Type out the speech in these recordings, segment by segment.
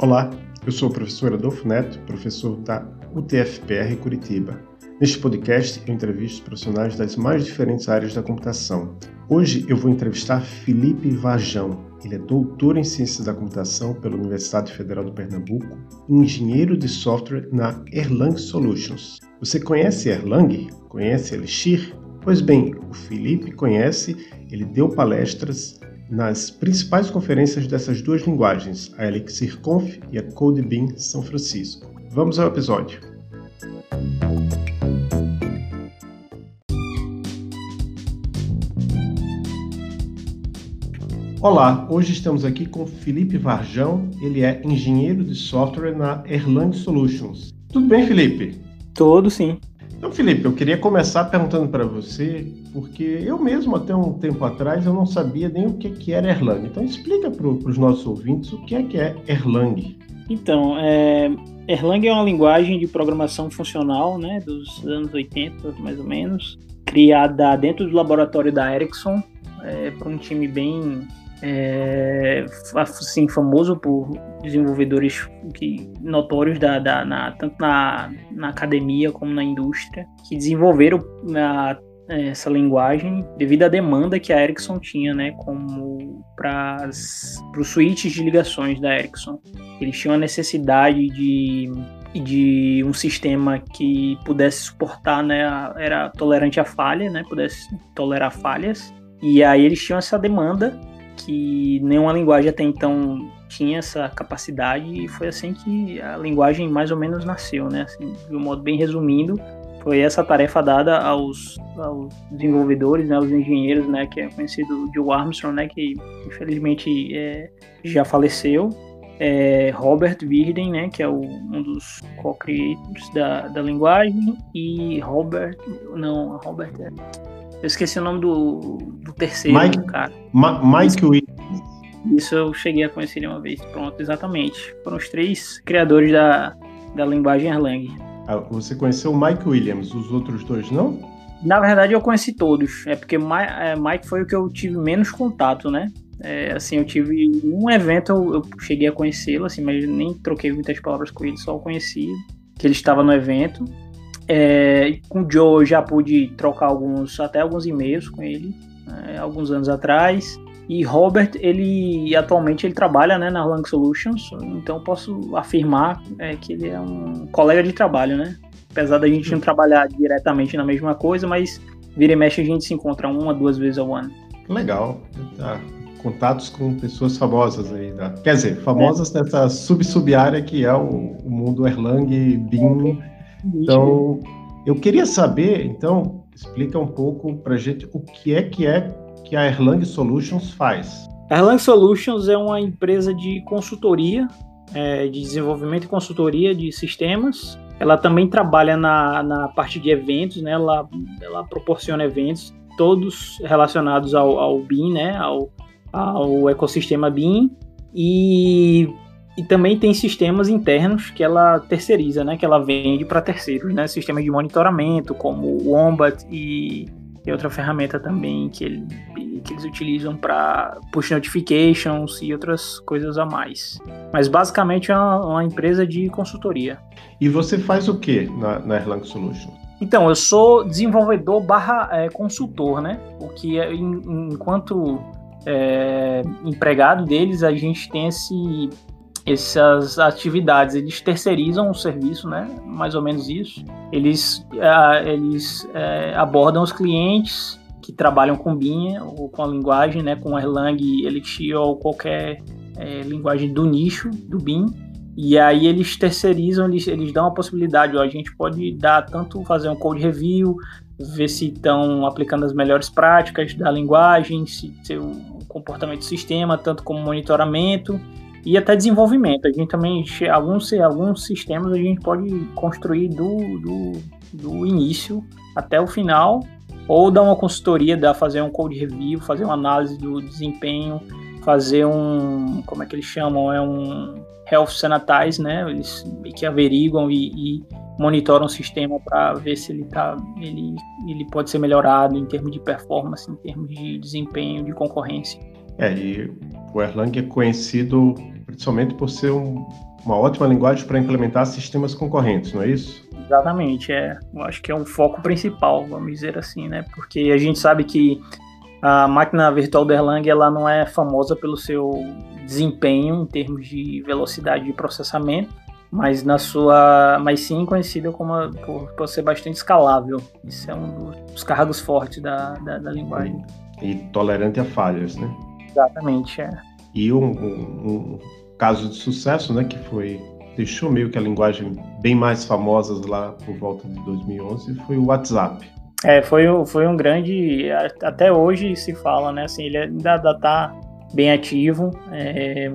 Olá, eu sou o professor Adolfo Neto, professor da UTFPR Curitiba. Neste podcast, eu entrevisto profissionais das mais diferentes áreas da computação. Hoje eu vou entrevistar Felipe Vajão. Ele é doutor em Ciências da Computação pela Universidade Federal do Pernambuco e engenheiro de software na Erlang Solutions. Você conhece Erlang? Conhece Elixir? Pois bem, o Felipe conhece, ele deu palestras nas principais conferências dessas duas linguagens, a ElixirConf e a CodeBeam São Francisco. Vamos ao episódio. Olá, hoje estamos aqui com Felipe Varjão, ele é engenheiro de software na Erlang Solutions. Tudo bem, Felipe? Tudo sim. Então, Felipe, eu queria começar perguntando para você, porque eu mesmo até um tempo atrás eu não sabia nem o que, que era Erlang. Então, explica para os nossos ouvintes o que é que é Erlang. Então, é, Erlang é uma linguagem de programação funcional, né, dos anos 80, mais ou menos, criada dentro do laboratório da Ericsson, é, para um time bem é, assim, famoso por desenvolvedores que, notórios da, da na, tanto na, na academia como na indústria que desenvolveram a, essa linguagem devido à demanda que a Ericsson tinha, né, como para os switches de ligações da Ericsson. Eles tinham a necessidade de de um sistema que pudesse suportar, né, era tolerante a falha, né, pudesse tolerar falhas. E aí eles tinham essa demanda que nenhuma linguagem até então tinha essa capacidade e foi assim que a linguagem mais ou menos nasceu, né? Assim, de um modo bem resumindo, foi essa tarefa dada aos, aos desenvolvedores, né, aos engenheiros, né, que é conhecido Joe Armstrong, né, que infelizmente é, já faleceu, é, Robert Virden, né, que é o, um dos co-creators da, da linguagem, e Robert, não, Robert é, eu esqueci o nome do, do terceiro Mike, cara. Ma Mike Williams. Isso eu cheguei a conhecer ele uma vez. Pronto, exatamente. Foram os três criadores da, da linguagem Erlang. Ah, você conheceu o Mike Williams, os outros dois não? Na verdade, eu conheci todos. É porque é, Mike foi o que eu tive menos contato, né? É, assim, eu tive um evento, eu, eu cheguei a conhecê-lo, assim, mas nem troquei muitas palavras com ele, só o conheci, que ele estava no evento. É, com o Joe eu já pude trocar alguns, até alguns e-mails com ele, né, alguns anos atrás. E Robert, ele atualmente ele trabalha né, na Lang Solutions, então posso afirmar é, que ele é um colega de trabalho, né? Apesar da gente não trabalhar diretamente na mesma coisa, mas vira e mexe a gente se encontra uma, duas vezes ao ano. Legal. Tá. Contatos com pessoas famosas aí. Tá? Quer dizer, famosas é. nessa sub-sub-área que é o, o mundo Erlang, BIM então, eu queria saber, então, explica um pouco para gente o que é que é que a Erlang Solutions faz. A Erlang Solutions é uma empresa de consultoria, é, de desenvolvimento e consultoria de sistemas. Ela também trabalha na, na parte de eventos, né? Ela, ela proporciona eventos todos relacionados ao, ao BIM, né? Ao, ao ecossistema BIM. E e também tem sistemas internos que ela terceiriza, né? Que ela vende para terceiros, né? Sistemas de monitoramento, como o Wombat e, outra ferramenta também que, ele, que eles utilizam para push notifications e outras coisas a mais. Mas basicamente é uma, uma empresa de consultoria. E você faz o que na, na Erlang Solutions? Então, eu sou desenvolvedor barra é, consultor, né? O que é, enquanto é, empregado deles, a gente tem esse essas atividades, eles terceirizam o serviço, né? Mais ou menos isso. Eles, uh, eles uh, abordam os clientes que trabalham com BIM ou com a linguagem, né? Com Erlang, Elixir ou qualquer uh, linguagem do nicho do BIM. E aí eles terceirizam, eles, eles dão a possibilidade, ó, a gente pode dar tanto fazer um code review, ver se estão aplicando as melhores práticas da linguagem, se, se o comportamento do sistema, tanto como monitoramento e até desenvolvimento. A gente também, alguns, alguns sistemas a gente pode construir do, do, do início até o final, ou dar uma consultoria, dar, fazer um code review, fazer uma análise do desempenho, fazer um, como é que eles chamam, é um health sanitize, né? Eles que averiguam e, e monitoram o sistema para ver se ele tá, ele, ele pode ser melhorado em termos de performance, em termos de desempenho, de concorrência. É, e o Erlang é conhecido principalmente por ser um, uma ótima linguagem para implementar sistemas concorrentes, não é isso? Exatamente, é. Eu acho que é o foco principal, vamos dizer assim, né? Porque a gente sabe que a máquina virtual do Erlang ela não é famosa pelo seu desempenho em termos de velocidade de processamento, mas na sua, mas sim conhecida como por, por ser bastante escalável. Isso é um dos cargos fortes da, da, da linguagem. E tolerante a falhas, né? Exatamente, é. E um, um, um, caso de sucesso, né, que foi deixou meio que a linguagem bem mais famosa lá por volta de 2011 foi o WhatsApp. É, foi, foi um grande, até hoje se fala, né, assim, ele ainda está bem ativo, é,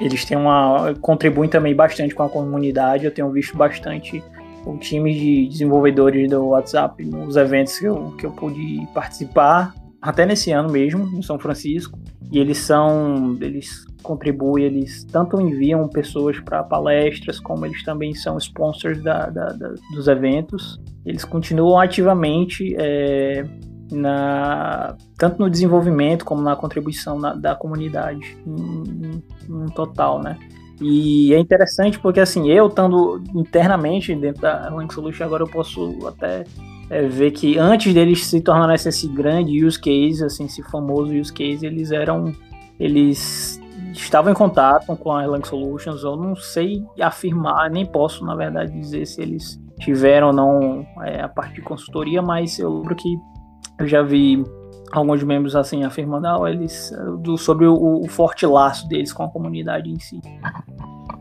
eles têm uma, contribuem também bastante com a comunidade, eu tenho visto bastante o time de desenvolvedores do WhatsApp nos eventos que eu, que eu pude participar, até nesse ano mesmo, em São Francisco, e eles são, eles contribuem, eles tanto enviam pessoas para palestras, como eles também são sponsors da, da, da, dos eventos. Eles continuam ativamente é, na, tanto no desenvolvimento como na contribuição na, da comunidade no total, né? E é interessante porque assim, eu estando internamente dentro da Link Solution, agora eu posso até é, ver que antes deles se tornarem esse grande use case, assim, esse famoso use case, eles eram eles estavam em contato com a Erlang Solutions. Eu não sei afirmar, nem posso, na verdade, dizer se eles tiveram ou não é, a parte de consultoria, mas eu lembro que eu já vi alguns membros assim afirmando ah, eles, do, sobre o, o, forte laço deles com a comunidade em si.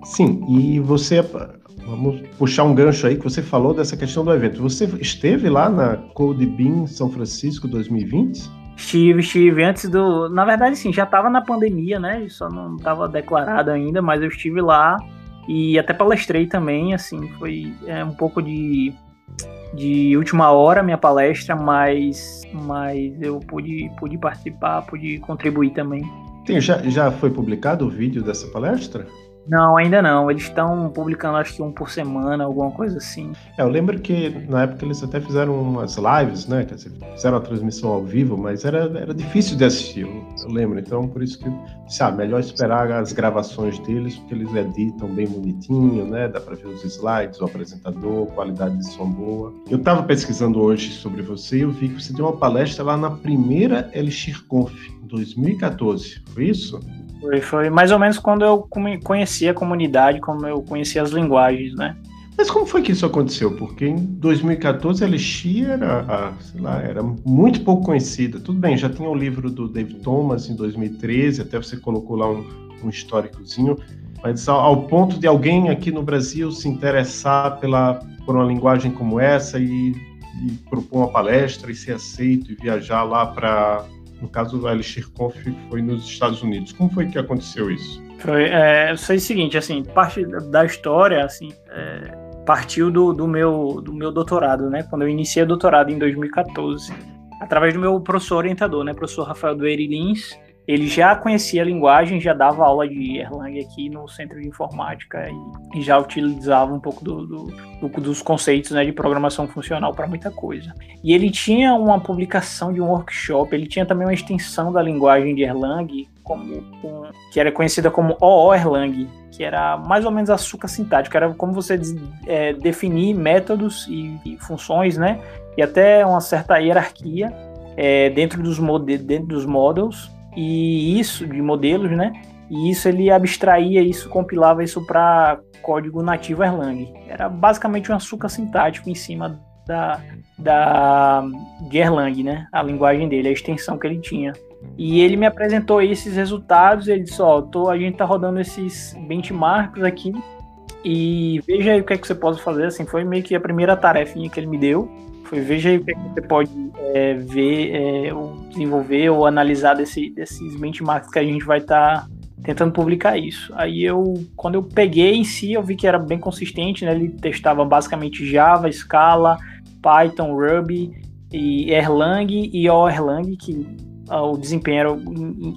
Sim, e você, vamos puxar um gancho aí que você falou dessa questão do evento. Você esteve lá na CodeBeam São Francisco 2020? Estive, estive antes do. Na verdade, sim, já estava na pandemia, né? Só não estava declarado ainda, mas eu estive lá e até palestrei também, assim, foi é, um pouco de, de última hora minha palestra, mas, mas eu pude, pude participar, pude contribuir também. Tem, já, já foi publicado o vídeo dessa palestra? Não, ainda não. Eles estão publicando acho que um por semana, alguma coisa assim. É, eu lembro que na época eles até fizeram umas lives, né? Quer dizer, fizeram a transmissão ao vivo, mas era, era difícil de assistir, eu, lembro. Então, por isso que, sabe, melhor esperar as gravações deles, porque eles editam bem bonitinho, né? Dá para ver os slides, o apresentador, qualidade de som boa. Eu estava pesquisando hoje sobre você e eu vi que você deu uma palestra lá na primeira Elixir Conf, em 2014. Foi isso? Foi, foi mais ou menos quando eu conheci a comunidade, como eu conheci as linguagens, né? Mas como foi que isso aconteceu? Porque em 2014 a Elixir era, sei lá, era muito pouco conhecida. Tudo bem, já tinha o livro do David Thomas em 2013, até você colocou lá um, um históricozinho, mas ao, ao, ponto de alguém aqui no Brasil se interessar pela, por uma linguagem como essa e, e propor uma palestra e ser aceito e viajar lá para no caso, o Elixir Conf foi nos Estados Unidos. Como foi que aconteceu isso? Foi, é, foi o seguinte, assim, parte da história, assim, é, partiu do, do, meu, do meu doutorado, né? Quando eu iniciei o doutorado em 2014, através do meu professor orientador, né? Professor Rafael Doeire Lins, ele já conhecia a linguagem, já dava aula de Erlang aqui no Centro de Informática e, já utilizava um pouco do, do, do, dos conceitos né, de programação funcional para muita coisa. E ele tinha uma publicação de um workshop, ele tinha também uma extensão da linguagem de Erlang, como, que era conhecida como OO Erlang, que era mais ou menos açúcar sintático, era como você é, definir métodos e, e funções, né? E até uma certa hierarquia é, dentro, dos dentro dos models e isso de modelos, né? E isso ele abstraía isso, compilava isso para código nativo Erlang. Era basicamente um açúcar sintático em cima da, da de Erlang, né? A linguagem dele, a extensão que ele tinha. E ele me apresentou esses resultados. Ele disse: Ó, a gente tá rodando esses benchmarks aqui e veja aí o que é que você pode fazer. Assim, foi meio que a primeira tarefinha que ele me deu. Foi veja aí o é que você pode é, ver, é, ou desenvolver ou analisar desse, desses benchmarks que a gente vai estar tá tentando publicar isso. Aí eu, quando eu peguei em si, eu vi que era bem consistente, né? Ele testava basicamente Java, Scala, Python, Ruby e Erlang e o Erlang, que ah, o desempenho era,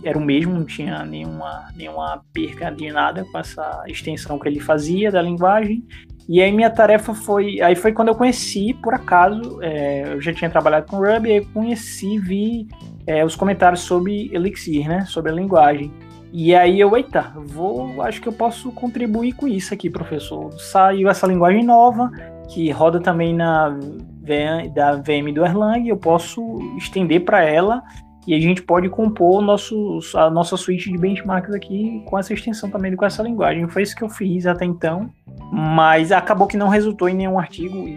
era o mesmo, não tinha nenhuma, nenhuma perca de nada com essa extensão que ele fazia da linguagem. E aí minha tarefa foi. Aí foi quando eu conheci, por acaso, é, eu já tinha trabalhado com Ruby, aí conheci, vi é, os comentários sobre Elixir, né? Sobre a linguagem. E aí eu, eita, vou, acho que eu posso contribuir com isso aqui, professor. Saiu essa linguagem nova, que roda também na VM, da VM do Erlang, eu posso estender para ela e a gente pode compor nosso, a nossa suíte de benchmarks aqui com essa extensão também com essa linguagem. Foi isso que eu fiz até então, mas acabou que não resultou em nenhum artigo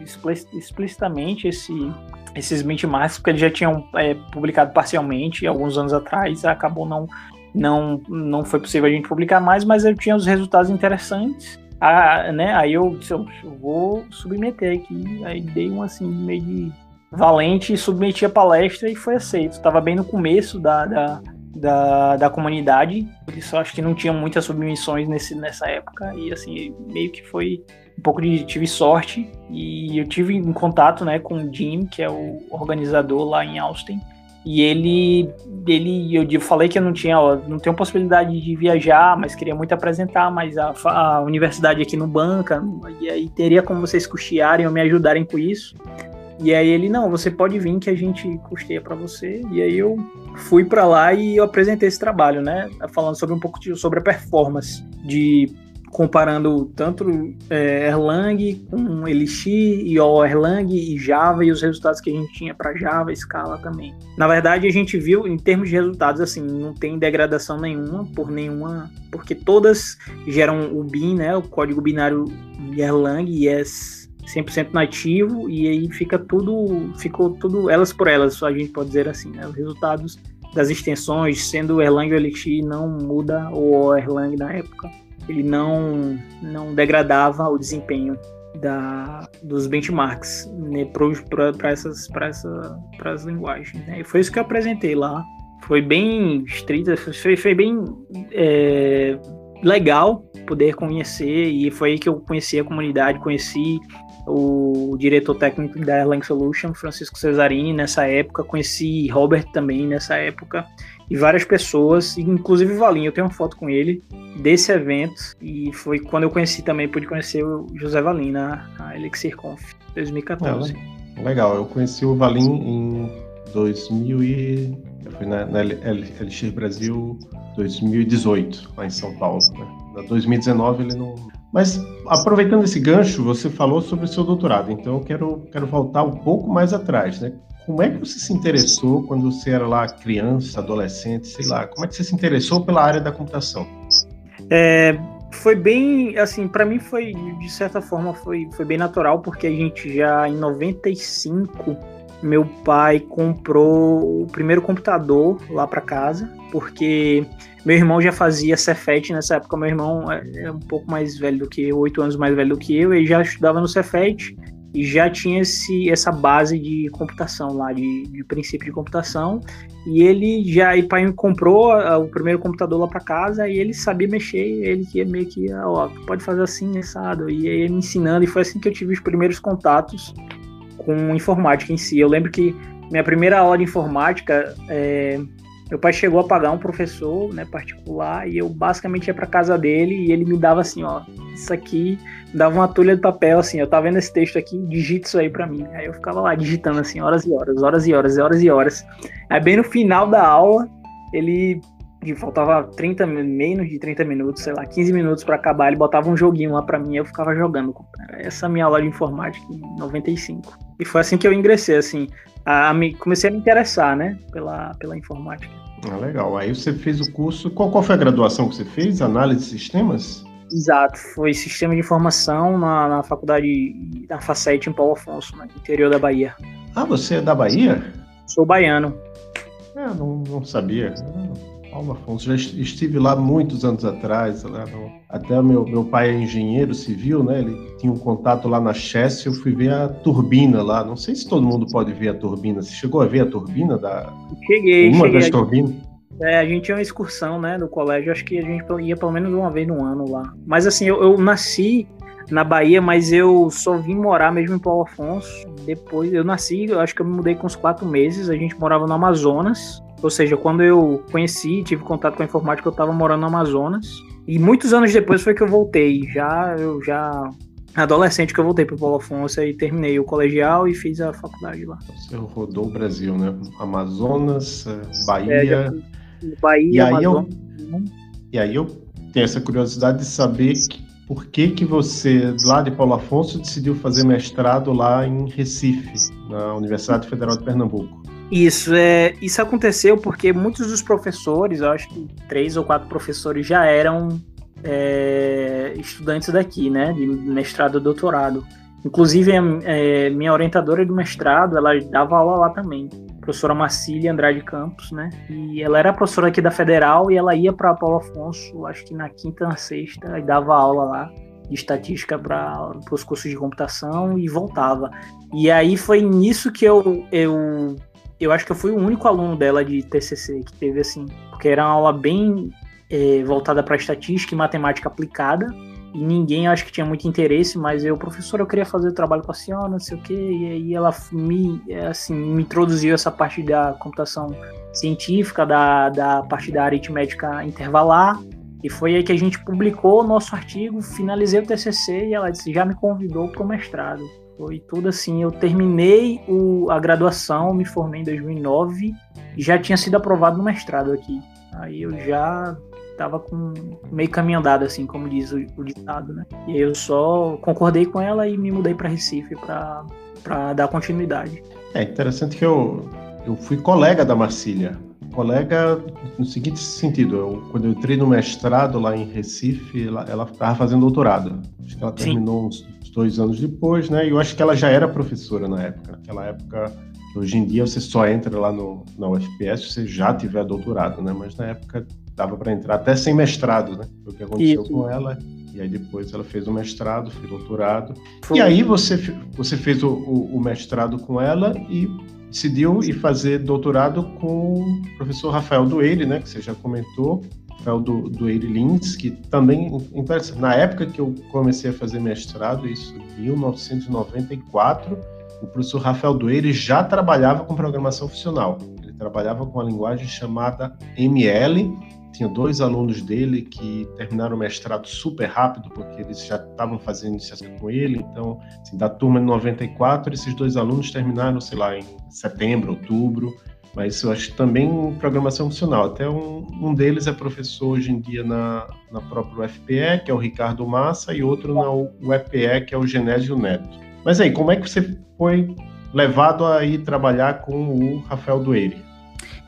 explicitamente esse, esses benchmarks, porque eles já tinham é, publicado parcialmente alguns anos atrás, acabou não, não, não foi possível a gente publicar mais, mas eu tinha os resultados interessantes. Ah, né? Aí eu disse, eu vou submeter aqui, aí dei um assim meio de valente, submeti a palestra e foi aceito. Estava bem no começo da, da, da, da, comunidade, por isso acho que não tinha muitas submissões nesse, nessa época, e assim, meio que foi um pouco de. tive sorte, e eu tive em contato né, com o Jim, que é o organizador lá em Austin. E ele, ele, eu falei que eu não tinha, ó, não tenho possibilidade de viajar, mas queria muito apresentar, mas a, a universidade aqui não banca, e aí teria como vocês custearem ou me ajudarem com isso. E aí ele, não, você pode vir que a gente custeia para você. E aí eu fui para lá e eu apresentei esse trabalho, né? Falando sobre um pouco de, sobre a performance de comparando tanto é, Erlang com Elixir e o Erlang e Java e os resultados que a gente tinha para Java, Scala também. Na verdade, a gente viu em termos de resultados assim, não tem degradação nenhuma por nenhuma, porque todas geram o bin, né, o código binário Erlang e é 100% nativo e aí fica tudo, ficou tudo elas por elas, a gente pode dizer assim, né? Os resultados das extensões, sendo Erlang ou Elixir, não muda, ou Erlang na época, ele não, não degradava o desempenho da, dos benchmarks né, para essas, essa, as linguagens. Né? E foi isso que eu apresentei lá. Foi bem estrita, foi, foi bem é, legal poder conhecer, e foi aí que eu conheci a comunidade, conheci o diretor técnico da Erlang Solution, Francisco Cesarini, nessa época, conheci Robert também nessa época, e várias pessoas, inclusive o Valinho, eu tenho uma foto com ele desse evento, e foi quando eu conheci também, pude conhecer o José Valim na, na Elixir Conf 2014. É, legal, eu conheci o Valim em 2000 e... Eu fui na, na Elixir Brasil 2018, lá em São Paulo. Né? Na 2019 ele não, mas aproveitando esse gancho, você falou sobre o seu doutorado, então eu quero, quero voltar um pouco mais atrás, né? Como é que você se interessou quando você era lá criança, adolescente, sei lá? Como é que você se interessou pela área da computação? É, foi bem, assim, para mim foi, de certa forma, foi, foi bem natural, porque a gente já em 95 meu pai comprou o primeiro computador lá para casa, porque meu irmão já fazia Cefet nessa época. Meu irmão é, é um pouco mais velho do que eu, oito anos mais velho do que eu, ele já estudava no Cefet e já tinha esse, essa base de computação lá, de, de princípio de computação. E ele já, e pai comprou o primeiro computador lá para casa e ele sabia mexer, ele que meio que, ó, pode fazer assim, assado. E ele me ensinando, e foi assim que eu tive os primeiros contatos com informática em si. Eu lembro que minha primeira aula de informática, é, meu pai chegou a pagar um professor né, particular e eu basicamente ia para casa dele e ele me dava assim, ó, isso aqui, dava uma tulha de papel assim, eu tava vendo esse texto aqui, digita isso aí para mim. Aí eu ficava lá digitando assim, horas e horas, horas e horas, horas e horas. Aí bem no final da aula, ele e faltava 30, menos de 30 minutos, sei lá, 15 minutos para acabar, ele botava um joguinho lá para mim, eu ficava jogando. Essa minha aula de informática em 95. E foi assim que eu ingressei, assim, a, me, comecei a me interessar, né, pela, pela informática. Ah, legal. Aí você fez o curso, qual, qual foi a graduação que você fez? Análise de sistemas? Exato, foi Sistema de Informação na, na faculdade, da Facete em Paulo Afonso, no interior da Bahia. Ah, você é da Bahia? Sou baiano. É, não, não sabia. Paulo Afonso, já estive lá muitos anos atrás, no... até meu, meu pai é engenheiro civil, né? Ele tinha um contato lá na Chess, eu fui ver a turbina lá. Não sei se todo mundo pode ver a turbina. Você chegou a ver a turbina da Cheguei, uma cheguei. das turbinas? É, a gente tinha uma excursão, né, do colégio, acho que a gente ia pelo menos uma vez no ano lá. Mas assim, eu, eu nasci na Bahia, mas eu só vim morar mesmo em Paulo Afonso. Depois eu nasci, eu acho que eu me mudei com uns quatro meses. A gente morava no Amazonas. Ou seja, quando eu conheci, tive contato com a informática, eu estava morando no Amazonas. E muitos anos depois foi que eu voltei. Já eu já adolescente que eu voltei para Paulo Afonso e terminei o colegial e fiz a faculdade lá. Você rodou o Brasil, né? Amazonas, Bahia. É, Bahia, e aí Amazonas. Eu... E aí eu tenho essa curiosidade de saber por que que você, lá de Paulo Afonso, decidiu fazer mestrado lá em Recife, na Universidade Federal de Pernambuco. Isso, é, isso aconteceu porque muitos dos professores, eu acho que três ou quatro professores já eram é, estudantes daqui, né, de mestrado e doutorado. Inclusive, é, minha orientadora do mestrado, ela dava aula lá também, professora Marcília Andrade Campos, né? E ela era professora aqui da Federal e ela ia para Paulo Afonso, acho que na quinta, na sexta, e dava aula lá de estatística para os cursos de computação e voltava. E aí foi nisso que eu, eu eu acho que eu fui o único aluno dela de TCC que teve assim, porque era uma aula bem é, voltada para estatística e matemática aplicada, e ninguém acho que tinha muito interesse, mas eu, professor, eu queria fazer o trabalho com a senhora, não sei o quê, e aí ela me, assim, me introduziu essa parte da computação científica, da, da parte da aritmética intervalar, e foi aí que a gente publicou o nosso artigo, finalizei o TCC e ela disse, já me convidou para o mestrado. Foi tudo assim, eu terminei o, a graduação, me formei em 2009 e já tinha sido aprovado no mestrado aqui. Aí eu já estava com meio caminho andado, assim, como diz o, o ditado, né? E eu só concordei com ela e me mudei para Recife para dar continuidade. É interessante que eu, eu fui colega da Marcília. Colega no seguinte sentido, eu, quando eu entrei no mestrado lá em Recife, ela estava fazendo doutorado. Acho que ela terminou uns, uns dois anos depois, né? E eu acho que ela já era professora na época. Naquela época, hoje em dia você só entra lá no, na UFPS se você já tiver doutorado, né? Mas na época dava para entrar até sem mestrado, né? Foi o que aconteceu Isso. com ela. E aí depois ela fez o mestrado, fez doutorado. Foi. E aí você, você fez o, o, o, mestrado com ela e decidiu ir fazer doutorado com o professor Rafael Dueire, né? Que você já comentou. Rafael do, Lins, que também, na época que eu comecei a fazer mestrado, isso em 1994, o professor Rafael Dueire já trabalhava com programação funcional. Ele trabalhava com uma linguagem chamada ML, tinha dois alunos dele que terminaram o mestrado super rápido, porque eles já estavam fazendo iniciação com ele. Então, assim, da turma de 94, esses dois alunos terminaram, sei lá, em setembro, outubro. Mas eu acho também programação funcional. Até um, um deles é professor hoje em dia na, na própria UFPE, que é o Ricardo Massa, e outro na UEPE, que é o Genésio Neto. Mas aí, como é que você foi levado a ir trabalhar com o Rafael Dueire?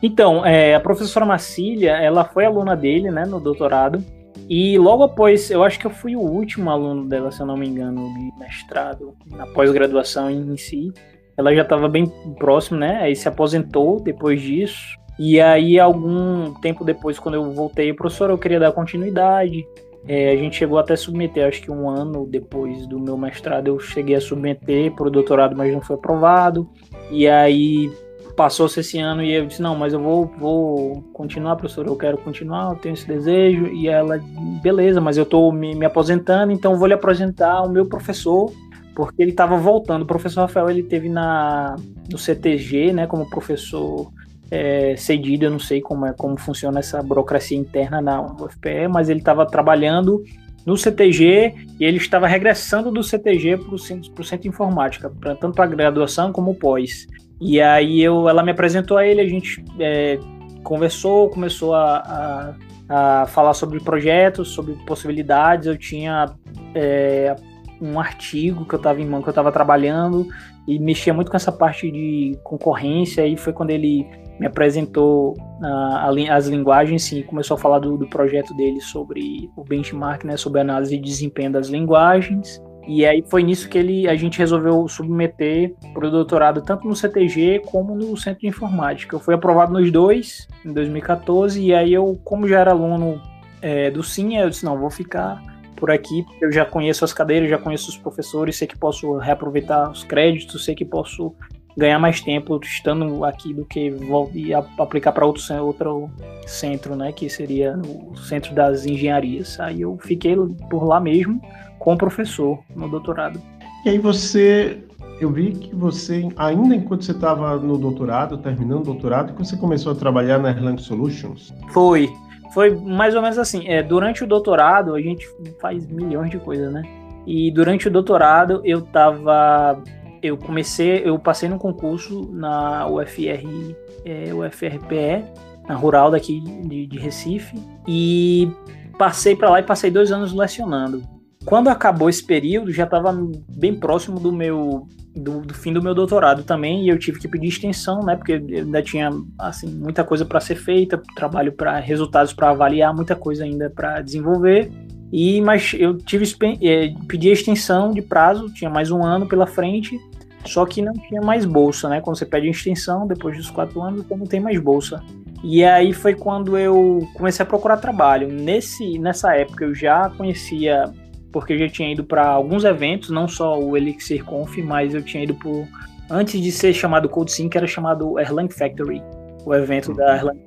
Então, é, a professora Marcília, ela foi aluna dele, né, no doutorado, e logo após, eu acho que eu fui o último aluno dela, se eu não me engano, de mestrado, na pós-graduação em si. Ela já estava bem próximo, né, aí se aposentou depois disso. E aí, algum tempo depois, quando eu voltei, professor, eu queria dar continuidade. É, a gente chegou até a submeter, acho que um ano depois do meu mestrado, eu cheguei a submeter para o doutorado, mas não foi aprovado. E aí passou-se esse ano e eu disse, não, mas eu vou, vou continuar, professor, eu quero continuar, eu tenho esse desejo. E ela, beleza, mas eu estou me, me aposentando, então vou lhe apresentar o meu professor, porque ele estava voltando. O professor Rafael, ele teve na, no CTG, né, como professor é, cedido, eu não sei como, é, como funciona essa burocracia interna na UFPE, mas ele estava trabalhando no CTG e ele estava regressando do CTG para o centro, centro informática, pra, tanto para graduação como pós. E aí eu, ela me apresentou a ele, a gente é, conversou, começou a, a, a, falar sobre projetos, sobre possibilidades. Eu tinha é, um artigo que eu estava em mão, que eu estava trabalhando e mexia muito com essa parte de concorrência. E foi quando ele me apresentou uh, as linguagens e começou a falar do, do, projeto dele sobre o benchmark, né, sobre a análise de desempenho das linguagens. E aí foi nisso que ele, a gente resolveu submeter para o doutorado tanto no CTG como no Centro de Informática. Eu fui aprovado nos dois em 2014 e aí eu, como já era aluno é, do Sim, eu disse não, vou ficar por aqui porque eu já conheço as cadeiras, já conheço os professores, sei que posso reaproveitar os créditos, sei que posso ganhar mais tempo estando aqui do que ir aplicar para outro, outro centro, né, que seria o centro das engenharias. Aí eu fiquei por lá mesmo com o professor no doutorado. E aí você, eu vi que você, ainda enquanto você estava no doutorado, terminando o doutorado, que você começou a trabalhar na Erlang Solutions? Foi, foi mais ou menos assim. É, durante o doutorado, a gente faz milhões de coisas, né? E durante o doutorado, eu tava. Eu comecei, eu passei num concurso na UFR, é, UFRPE, na rural daqui de, de Recife, e passei para lá e passei dois anos lecionando. Quando acabou esse período, já estava bem próximo do meu do, do, fim do meu doutorado também e eu tive que pedir extensão, né? Porque ainda tinha assim muita coisa para ser feita, trabalho para resultados para avaliar, muita coisa ainda para desenvolver. E mas eu tive é, pedi extensão de prazo, tinha mais um ano pela frente, só que não tinha mais bolsa, né? Quando você pede extensão depois dos quatro anos, não tem mais bolsa. E aí foi quando eu comecei a procurar trabalho. Nesse nessa época eu já conhecia porque eu já tinha ido para alguns eventos, não só o Elixir Conf, mas eu tinha ido por antes de ser chamado Code Sync, era chamado Erlang Factory, o evento da Erlang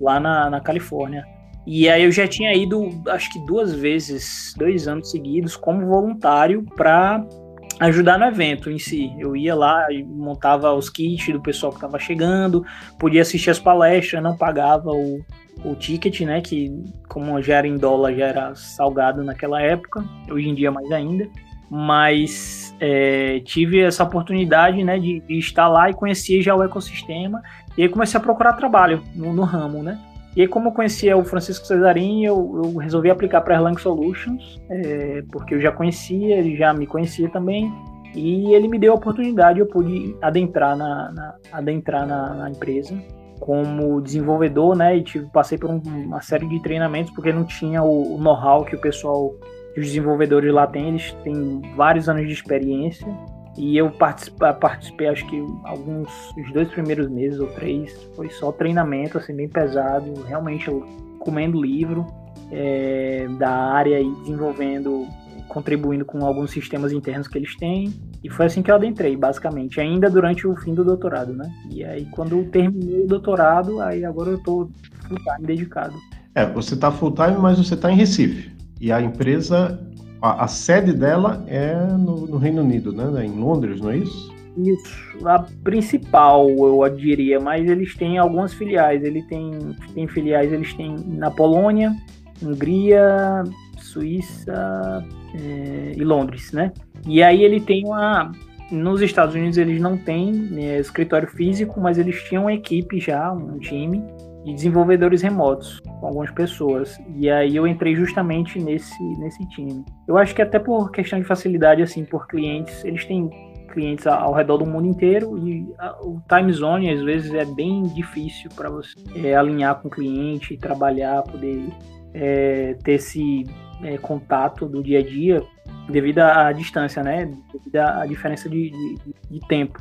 lá na, na Califórnia. E aí eu já tinha ido, acho que duas vezes, dois anos seguidos, como voluntário para ajudar no evento em si. Eu ia lá e montava os kits do pessoal que estava chegando, podia assistir as palestras, não pagava o, o ticket, né? Que como já era em dólar, já era salgado naquela época, hoje em dia mais ainda. Mas é, tive essa oportunidade né, de, de, estar lá e conhecer já o ecossistema. E aí comecei a procurar trabalho no, no ramo, né? E aí, como eu conhecia o Francisco Cesarin, eu, eu resolvi aplicar para Erlang Solutions, é, porque eu já conhecia, ele já me conhecia também. E ele me deu a oportunidade, eu pude adentrar na, na adentrar na, na empresa como desenvolvedor, né? E tive, passei por um, uma série de treinamentos porque não tinha o, o know-how que o pessoal, os desenvolvedores lá têm. Eles têm vários anos de experiência e eu participei, participei acho que alguns, os dois primeiros meses ou três, foi só treinamento, assim, bem pesado, realmente comendo livro é, da área e desenvolvendo, contribuindo com alguns sistemas internos que eles têm. E foi assim que eu adentrei, basicamente, ainda durante o fim do doutorado, né? E aí, quando eu terminei o doutorado, aí agora eu tô full time dedicado. É, você tá full time, mas você tá em Recife. E a empresa, a, a sede dela é no, no, Reino Unido, né? Em Londres, não é isso? Isso, a principal, eu diria, mas eles têm algumas filiais. Ele tem, tem filiais, eles têm na Polônia, Hungria, Suíça é, e Londres, né? E aí ele tem uma. Nos Estados Unidos eles não têm né, escritório físico, mas eles tinham uma equipe já, um time de desenvolvedores remotos com algumas pessoas. E aí eu entrei justamente nesse, nesse time. Eu acho que até por questão de facilidade, assim, por clientes, eles têm clientes ao redor do mundo inteiro e o time zone às vezes é bem difícil para você é, alinhar com o cliente, trabalhar, poder é, ter esse é, contato do dia a dia devido à distância, né? Devido à diferença de, de, de, tempo.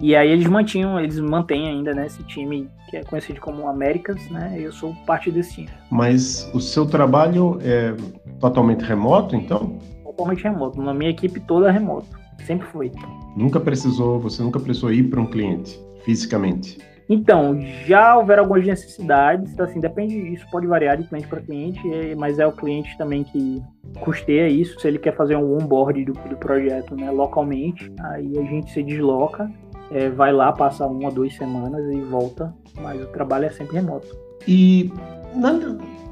E aí eles mantinham, eles mantêm ainda, né, esse time que é conhecido como Américas, né? Eu sou parte desse time. Mas o seu trabalho é totalmente remoto, então? Totalmente remoto. Na minha equipe toda é remoto. Sempre foi. Nunca precisou, você nunca precisou ir para um cliente fisicamente? Então, já houveram algumas necessidades, assim, depende, isso pode variar de cliente para cliente, mas é o cliente também que custeia isso, se ele quer fazer um onboard do, do projeto né, localmente, aí a gente se desloca, é, vai lá, passa uma ou duas semanas e volta, mas o trabalho é sempre remoto. E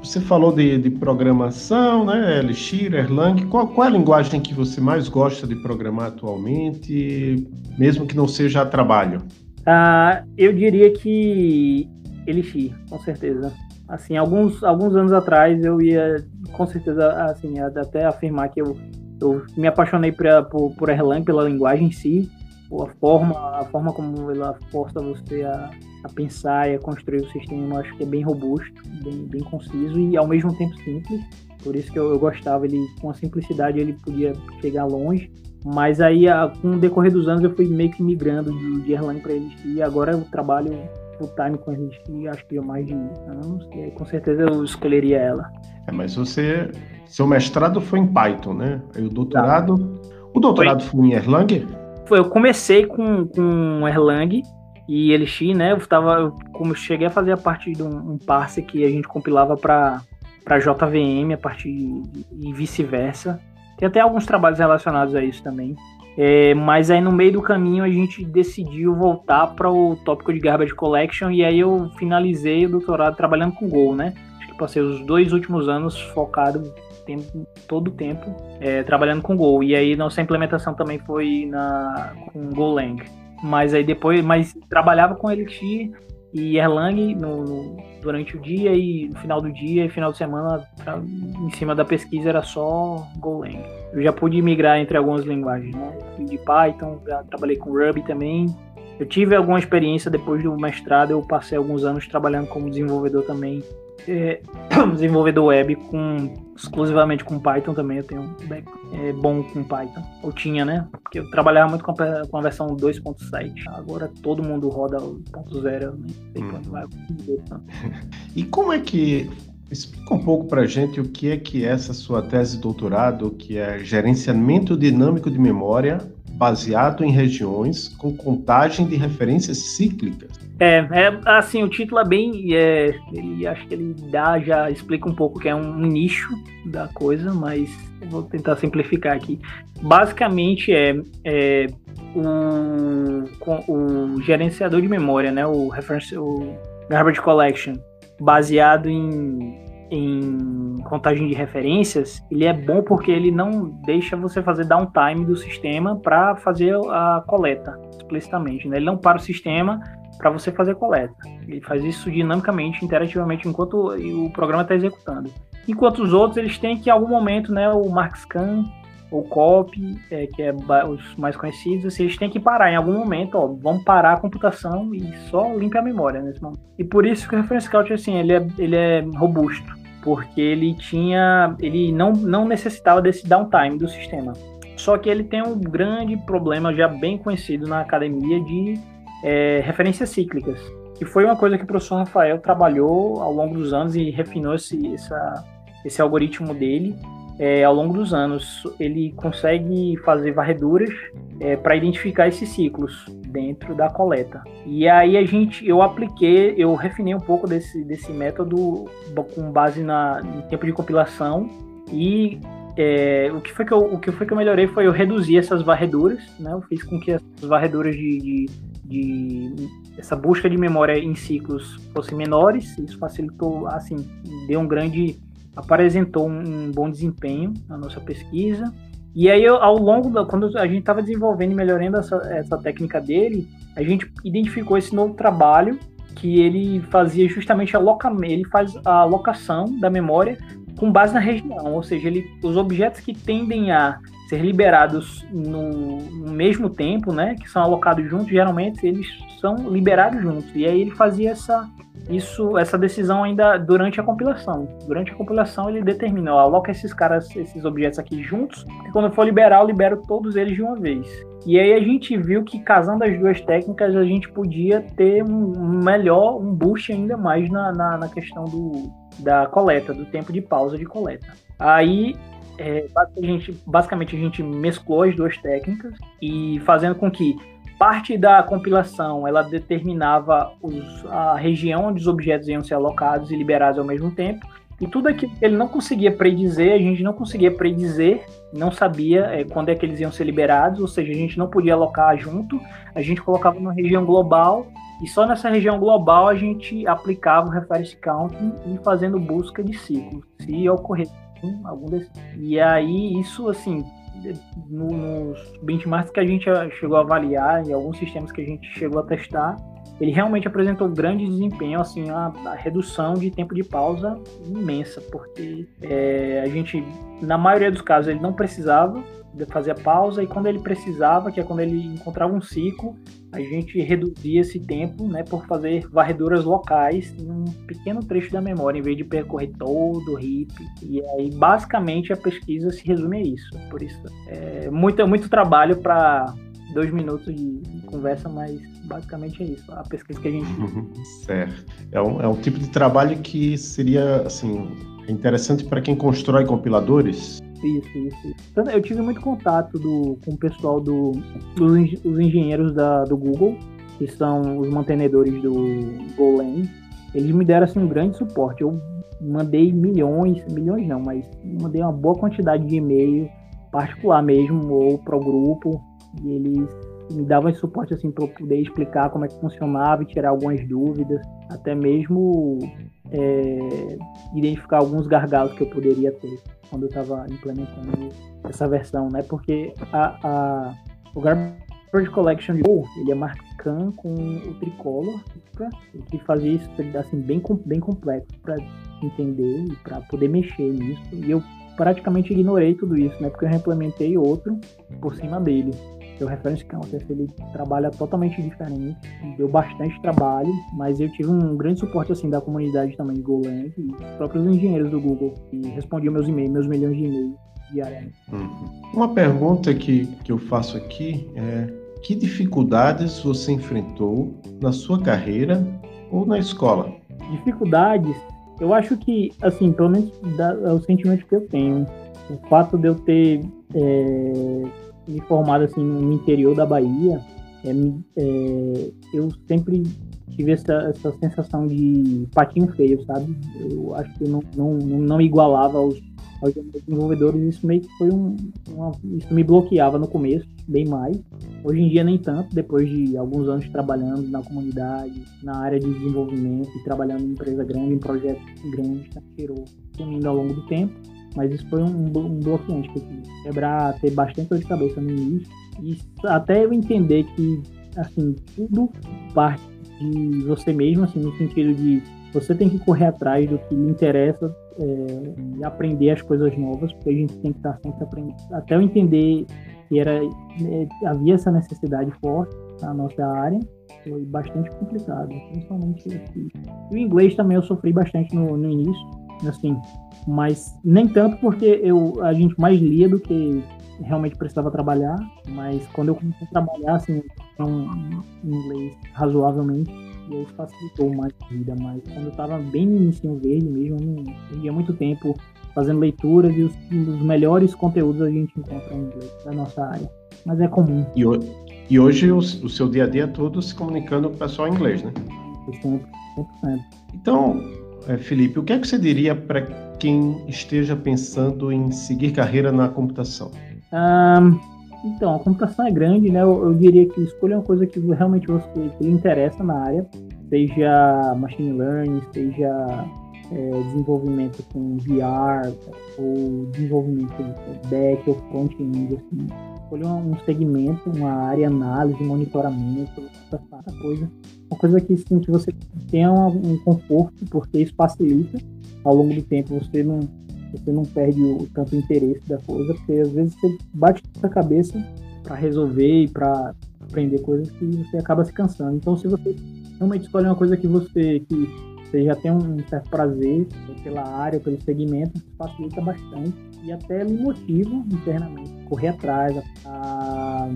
você falou de, de programação, né, Elixir, Erlang, qual, qual é a linguagem que você mais gosta de programar atualmente, mesmo que não seja trabalho? Uh, eu diria que Elixir, com certeza. Assim, alguns, alguns anos atrás eu ia, com certeza, assim, até afirmar que eu, eu me apaixonei pra, por, por Erlang, pela linguagem em si, a forma, a forma como ela força você a, a pensar e a construir o sistema, eu acho que é bem robusto, bem, bem conciso e ao mesmo tempo simples. Por isso que eu, eu gostava, ele com a simplicidade ele podia chegar longe. Mas aí, com o decorrer dos anos, eu fui meio que migrando de, de Erlang para eles. E agora eu trabalho full time com eles, acho que há mais de anos. E aí, com certeza eu escolheria ela. É, mas você. Seu mestrado foi em Python, né? Aí o doutorado. Tá. O doutorado foi, foi em Erlang? Foi, eu comecei com, com Erlang e Elixir, né? Eu tava. Eu, como eu cheguei a fazer a parte de um, um parse que a gente compilava para para JVM a partir e vice-versa. Tem até alguns trabalhos relacionados a isso também. É, mas aí no meio do caminho a gente decidiu voltar para o tópico de Garbage Collection e aí eu finalizei o doutorado trabalhando com Go, né? Acho que passei os dois últimos anos focado tempo, todo o tempo é, trabalhando com Go. E aí nossa implementação também foi na, com Golang. Mas aí depois, mas trabalhava com Elixir e Erlang no, no durante o dia e no final do dia e final de semana pra, em cima da pesquisa era só Golang. Eu já pude migrar entre algumas linguagens, né? De Python, já trabalhei com Ruby também. Eu tive alguma experiência depois do mestrado, eu passei alguns anos trabalhando como desenvolvedor também é, desenvolvedor web com exclusivamente com Python também. Eu tenho é, bom com Python. Eu tinha, né? Porque eu trabalhava muito com a, com a versão 2.7. Agora todo mundo roda o 1.0. Nem sei hum. quando vai. E como é que Explica um pouco para a gente o que é que é essa sua tese de doutorado, que é gerenciamento dinâmico de memória baseado em regiões com contagem de referências cíclicas. É, é assim, o título é bem, é, ele acho que ele dá, já explica um pouco que é um nicho da coisa, mas vou tentar simplificar aqui. Basicamente é, é o, gerenciador de memória, né, o reference, o garbage collection, baseado em em contagem de referências, ele é bom porque ele não deixa você fazer downtime do sistema para fazer a coleta explicitamente. Né? Ele não para o sistema para você fazer coleta. Ele faz isso dinamicamente, interativamente, enquanto o programa está executando. Enquanto os outros, eles têm que, em algum momento, né, o MarkScan, o COP, é, que é os mais conhecidos, assim, eles têm que parar em algum momento, ó, vamos parar a computação e só limpa a memória nesse momento. E por isso que o Reference Count, assim, ele é, ele é robusto porque ele tinha, ele não, não necessitava desse downtime do sistema. Só que ele tem um grande problema já bem conhecido na academia de é, referências cíclicas, que foi uma coisa que o professor Rafael trabalhou ao longo dos anos e refinou esse, essa, esse algoritmo dele é, ao longo dos anos. Ele consegue fazer varreduras é, para identificar esses ciclos dentro da coleta. E aí a gente, eu apliquei, eu refinei um pouco desse, desse método com base na, em tempo de compilação e é, o, que foi que eu, o que foi que eu melhorei foi eu reduzir essas varreduras, né? Eu fiz com que as varreduras de, de, de essa busca de memória em ciclos fossem menores, isso facilitou, assim, deu um grande apresentou um bom desempenho na nossa pesquisa. E aí, ao longo da. Quando a gente estava desenvolvendo e melhorando essa, essa técnica dele, a gente identificou esse novo trabalho que ele fazia justamente a loca, ele faz a alocação da memória com base na região, ou seja, ele, os objetos que tendem a ser liberados no, no, mesmo tempo, né, que são alocados juntos, geralmente eles são liberados juntos. E aí ele fazia essa isso, essa decisão ainda durante a compilação. Durante a compilação ele determina, aloca esses caras, esses objetos aqui juntos, e quando for liberar, eu libero todos eles de uma vez. E aí a gente viu que casando as duas técnicas a gente podia ter um melhor, um boost ainda mais na, na, na questão do, da coleta, do tempo de pausa de coleta. Aí é, basicamente, basicamente a gente mesclou as duas técnicas e fazendo com que parte da compilação ela determinava os, a região onde os objetos iam ser alocados e liberados ao mesmo tempo. E tudo aquilo que ele não conseguia predizer, a gente não conseguia predizer, não sabia é, quando é que eles iam ser liberados, ou seja, a gente não podia alocar junto, a gente colocava numa região global e só nessa região global a gente aplicava o reference counting e fazendo busca de ciclos, se ocorresse algum desses. E aí isso assim no, nos benchmarks que a gente chegou a avaliar e alguns sistemas que a gente chegou a testar, ele realmente apresentou grande desempenho, assim, a, a redução de tempo de pausa imensa, porque é, a gente, na maioria dos casos, ele não precisava fazer a pausa e quando ele precisava, que é quando ele encontrava um ciclo, a gente reduzia esse tempo, né, por fazer varreduras locais em um pequeno trecho da memória, em vez de percorrer todo o heap. E aí, basicamente, a pesquisa se resume a isso. Por isso, é muito, muito trabalho para dois minutos de conversa, mas basicamente é isso. A pesquisa que a gente. Uhum, certo. É um, é um tipo de trabalho que seria, assim, interessante para quem constrói compiladores isso, isso, isso. Eu tive muito contato do, com o pessoal do, dos os engenheiros da, do Google, que são os mantenedores do Golang. Eles me deram assim, um grande suporte. Eu mandei milhões, milhões não, mas mandei uma boa quantidade de e-mail particular mesmo, ou para o grupo, e eles me davam esse suporte assim para eu poder explicar como é que funcionava e tirar algumas dúvidas, até mesmo é, identificar alguns gargalos que eu poderia ter quando eu estava implementando essa versão, né? Porque a, a, o Garbage Collection de Go, ele é scan com o tricolor, que fazia isso assim, bem, bem complexo para entender e para poder mexer nisso. E eu praticamente ignorei tudo isso, né? Porque eu implementei outro por cima dele. O Reference Counter, ele trabalha totalmente diferente, deu bastante trabalho, mas eu tive um grande suporte assim da comunidade também de Golang e os próprios engenheiros do Google que respondiam meus e-mails, meus milhões de e-mails diariamente. Uhum. Uma pergunta que, que eu faço aqui é que dificuldades você enfrentou na sua carreira ou na escola? Dificuldades, eu acho que, assim, pelo menos é o sentimento que eu tenho. O fato de eu ter é, me formado assim no interior da Bahia, é, é, eu sempre tive essa, essa sensação de patinho feio, sabe? Eu acho que não, não, não igualava aos, aos desenvolvedores, isso meio que foi um. Uma, isso me bloqueava no começo, bem mais. Hoje em dia, nem tanto, depois de alguns anos trabalhando na comunidade, na área de desenvolvimento e trabalhando em empresa grande, em projetos grandes, tá? tirou sumindo ao longo do tempo. Mas isso foi um, um bloqueante que eu tive. Quebrar, ter bastante dor de cabeça no início. E até eu entender que, assim, tudo parte de você mesmo, assim, no sentido de você tem que correr atrás do que lhe interessa é, e aprender as coisas novas, porque a gente tem que estar sempre aprendendo. Até eu entender que era, é, havia essa necessidade forte na nossa área, foi bastante complicado, principalmente aqui. E o inglês também eu sofri bastante no, no início, assim, mas nem tanto porque eu, a gente mais lia do que realmente precisava trabalhar, mas quando eu comecei a trabalhar, assim, um inglês razoavelmente, e aí facilitou mais a vida, mas quando eu estava bem no início verde mesmo, eu não perdia muito tempo fazendo leituras e os, os, melhores conteúdos a gente encontra em inglês da nossa área. Mas é comum. E, o, e hoje o, o, seu dia a dia é todo se comunicando com o pessoal em inglês, né? 100%. 100%. Então, Felipe, o que é que você diria para quem esteja pensando em seguir carreira na computação? Um, então, a computação é grande, né? Eu, eu, diria que escolha uma coisa que realmente você que lhe interessa na área, seja machine learning, seja é, desenvolvimento com VR, ou desenvolvimento back ou front-end, assim. Escolha um segmento, uma área, análise, monitoramento, essa coisa. Uma coisa que, assim, que você tenha um conforto, porque isso facilita ao longo do tempo. Você não você não perde o tanto interesse da coisa, porque às vezes você bate a cabeça para resolver e para aprender coisas que você acaba se cansando. Então, se você realmente escolhe uma coisa que você que você já tem um certo prazer pela área, pelo segmento, facilita bastante e até me motiva internamente correr atrás. A,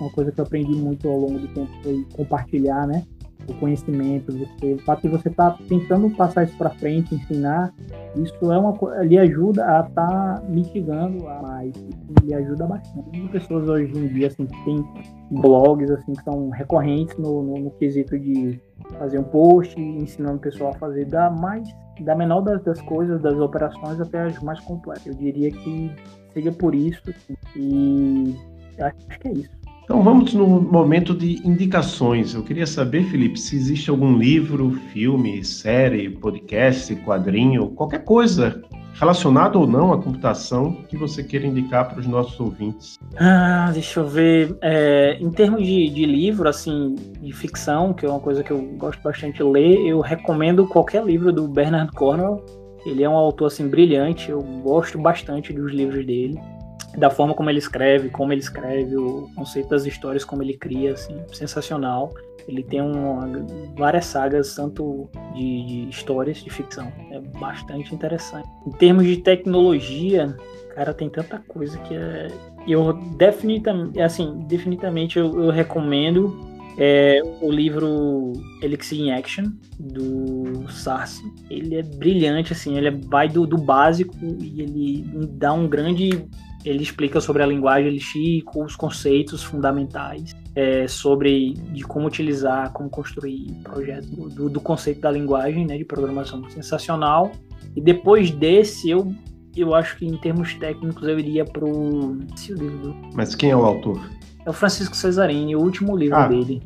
uma coisa que eu aprendi muito ao longo do tempo foi compartilhar, né? o conhecimento, você, o fato de você estar tá tentando passar isso para frente, ensinar, isso é uma lhe ajuda a estar tá mitigando a mais, lhe ajuda bastante. Tem pessoas hoje em dia assim que tem blogs assim que são recorrentes no, no, no, quesito de fazer um post ensinando o pessoal a fazer da mais da menor das, das coisas, das operações até as mais complexas. Eu diria que seja por isso e acho que é isso. Então vamos no momento de indicações. Eu queria saber, Felipe, se existe algum livro, filme, série, podcast, quadrinho, qualquer coisa relacionado ou não à computação que você queira indicar para os nossos ouvintes. Ah, deixa eu ver. É, em termos de, de, livro, assim, de ficção, que é uma coisa que eu gosto bastante de ler, eu recomendo qualquer livro do Bernard Cornwell. Ele é um autor assim brilhante. Eu gosto bastante dos livros dele da forma como ele escreve, como ele escreve, o conceito das histórias, como ele cria, assim, sensacional. Ele tem uma, várias sagas, tanto de, de, histórias de ficção. É bastante interessante. Em termos de tecnologia, cara, tem tanta coisa que é. Eu definitivamente, assim, definitivamente eu, eu recomendo é, o livro Elixir in Action, do Sarsi. Ele é brilhante, assim, ele vai do, do básico e ele dá um grande ele explica sobre a linguagem Elixir, os conceitos fundamentais é, sobre de como utilizar, como construir projetos do, do, conceito da linguagem, né, de programação sensacional. E depois desse, eu eu acho que em termos técnicos eu iria pro livro. Mas quem é o autor? É o Francisco Cesarini, o último livro ah, dele.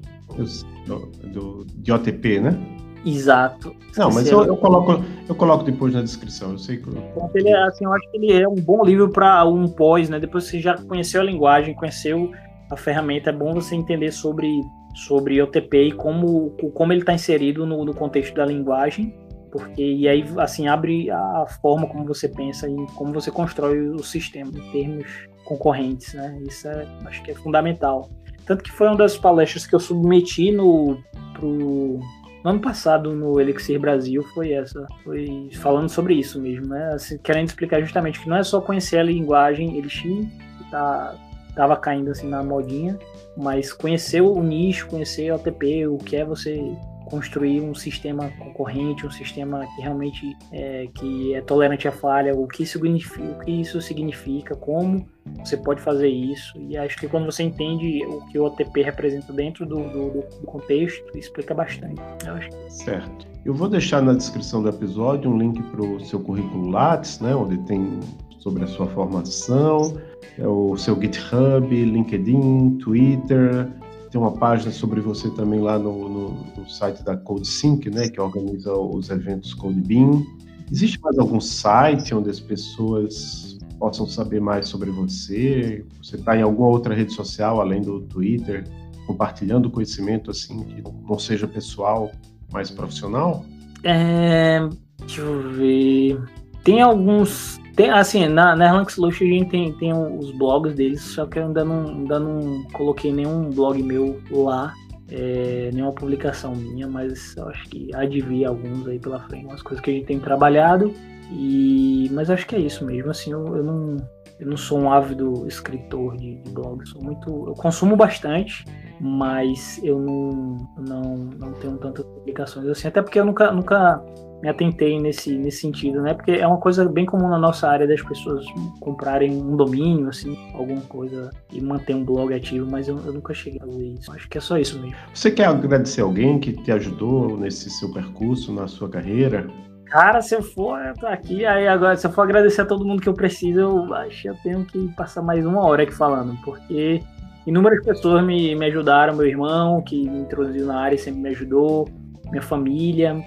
Do, do, de OTP, né? Exato. Não, mas eu, eu, coloco, eu coloco depois na descrição. Eu sei que. Eu... Ele é, assim, eu acho que ele é um bom livro para um pós, né? Depois que você já conheceu a linguagem, conheceu a ferramenta, é bom você entender sobre sobre OTP e como, como ele está inserido no, no, contexto da linguagem, porque e aí assim abre a forma como você pensa e como você constrói o sistema em termos concorrentes, né? Isso é, acho que é fundamental. Tanto que foi uma das palestras que eu submeti no pro no ano passado no Elixir Brasil foi essa, foi falando sobre isso mesmo, né? Assim, querendo explicar justamente que não é só conhecer a linguagem Elixir, que tá tava caindo assim na modinha, mas conhecer o nicho, conhecer o OTP, o que é você construir um sistema concorrente, um sistema que realmente é, que é tolerante à falha, o que, significa, o que isso significa, como você pode fazer isso. E acho que quando você entende o que o OTP representa dentro do, do, do contexto, explica bastante. Eu acho. Certo. Eu vou deixar na descrição do episódio um link para o seu currículo Lattes, né, onde tem sobre a sua formação, é o seu GitHub, LinkedIn, Twitter, tem uma página sobre você também lá no, no, no site da CodeSync, né, que organiza os eventos CodeBeam. Existe mais algum site onde as pessoas possam saber mais sobre você? Você está em alguma outra rede social além do Twitter, compartilhando conhecimento assim que não seja pessoal, mais profissional? É, deixa eu ver. Tem alguns tem, assim, na, na Erlang Solution a gente tem, tem os blogs deles, só que eu ainda não, ainda não coloquei nenhum blog meu lá, é, nenhuma publicação minha, mas eu acho que vir alguns aí pela frente, umas coisas que a gente tem trabalhado, e, mas acho que é isso mesmo, assim, eu, eu não, eu não sou um ávido escritor de, de sou muito, eu consumo bastante, mas eu não, não, não tenho tantas publicações assim, até porque eu nunca, nunca me atentei nesse, nesse sentido, né? Porque é uma coisa bem comum na nossa área das pessoas comprarem um domínio, assim, alguma coisa e manter um blog ativo, mas eu, eu nunca cheguei a fazer isso. Acho que é só isso mesmo. Você quer agradecer alguém que te ajudou nesse seu percurso, na sua carreira? Cara, se eu for eu tô aqui, aí agora, se eu for agradecer a todo mundo que eu preciso, eu acho que eu tenho que passar mais uma hora aqui falando, porque inúmeras pessoas me, me ajudaram, meu irmão, que me introduziu na área, sempre me ajudou, minha família,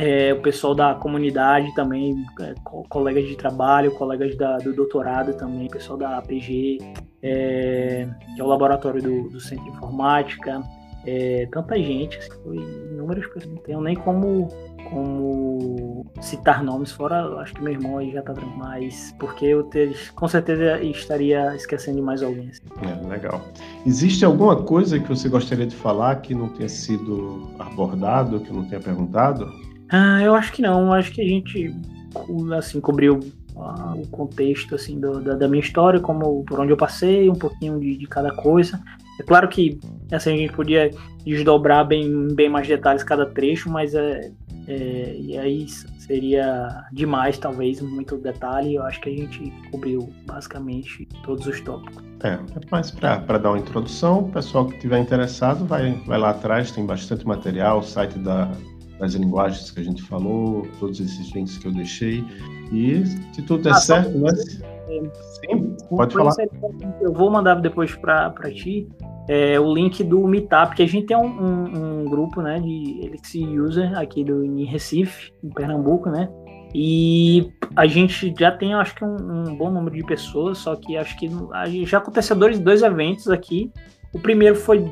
é, o pessoal da comunidade também, é, colegas de trabalho, colegas da, do doutorado também, pessoal da APG, é, que é o laboratório do, do Centro de Informática, é, tanta gente, assim, inúmeras pessoas, não tenho nem como, como citar nomes, fora acho que meu irmão aí já tá mas porque eu ter, com certeza estaria esquecendo de mais alguém. Assim. É, legal. Existe alguma coisa que você gostaria de falar que não tenha sido abordado, que não tenha perguntado? Ah, eu acho que não. Acho que a gente assim cobriu ah, o contexto assim do, da, da, minha história, como por onde eu passei, um pouquinho de, de cada coisa. É claro que assim, a gente podia desdobrar bem, bem mais detalhes cada trecho, mas é, é, e aí seria demais, talvez, muito detalhe. Eu acho que a gente cobriu basicamente todos os tópicos. É, é mais para dar uma introdução, o pessoal que estiver interessado vai, vai lá atrás, tem bastante material, o site da, das linguagens que a gente falou, todos esses links que eu deixei. E se tudo der ah, certo, né? Sim, pode falar. Eu vou mandar depois para ti é, o link do Meetup, que a gente tem um, um, um grupo né, de Elixir User aqui do, em Recife, em Pernambuco, né? E a gente já tem, acho que, um, um bom número de pessoas, só que acho que já aconteceu dois, dois eventos aqui o primeiro foi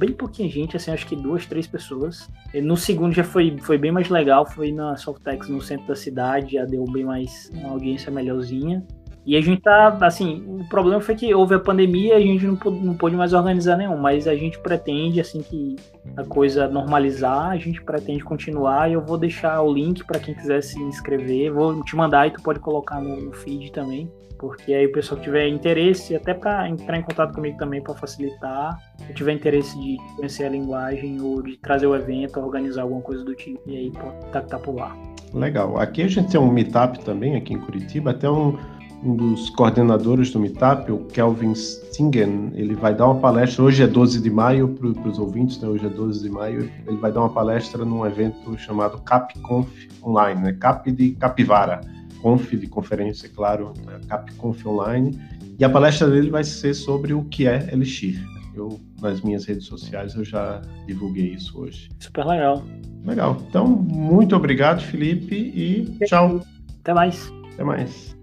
bem pouquinha gente, assim, acho que duas, três pessoas. No segundo já foi, foi bem mais legal, foi na Softex no centro da cidade, já deu bem mais uma audiência melhorzinha. E a gente tá, assim, o problema foi que houve a pandemia e a gente não pôde, não pôde mais organizar nenhum, mas a gente pretende, assim, que a coisa normalizar, a gente pretende continuar e eu vou deixar o link para quem quiser se inscrever, vou te mandar e tu pode colocar no, no feed também porque aí o pessoal que tiver interesse, até para entrar em contato comigo também para facilitar, se tiver interesse de conhecer a linguagem ou de trazer o evento, organizar alguma coisa do tipo, e aí pode estar tá por lá. Legal. Aqui a gente tem um meetup também, aqui em Curitiba, até um, um dos coordenadores do meetup, o Kelvin Stingen, ele vai dar uma palestra, hoje é 12 de maio, para os ouvintes, né? hoje é 12 de maio, ele vai dar uma palestra num evento chamado CapConf Online, né? Cap de Capivara Conf, de conferência, claro, CapConf Online. E a palestra dele vai ser sobre o que é Elixir. Eu, nas minhas redes sociais, eu já divulguei isso hoje. Super legal. Legal. Então, muito obrigado, Felipe, e tchau. Até mais. Até mais.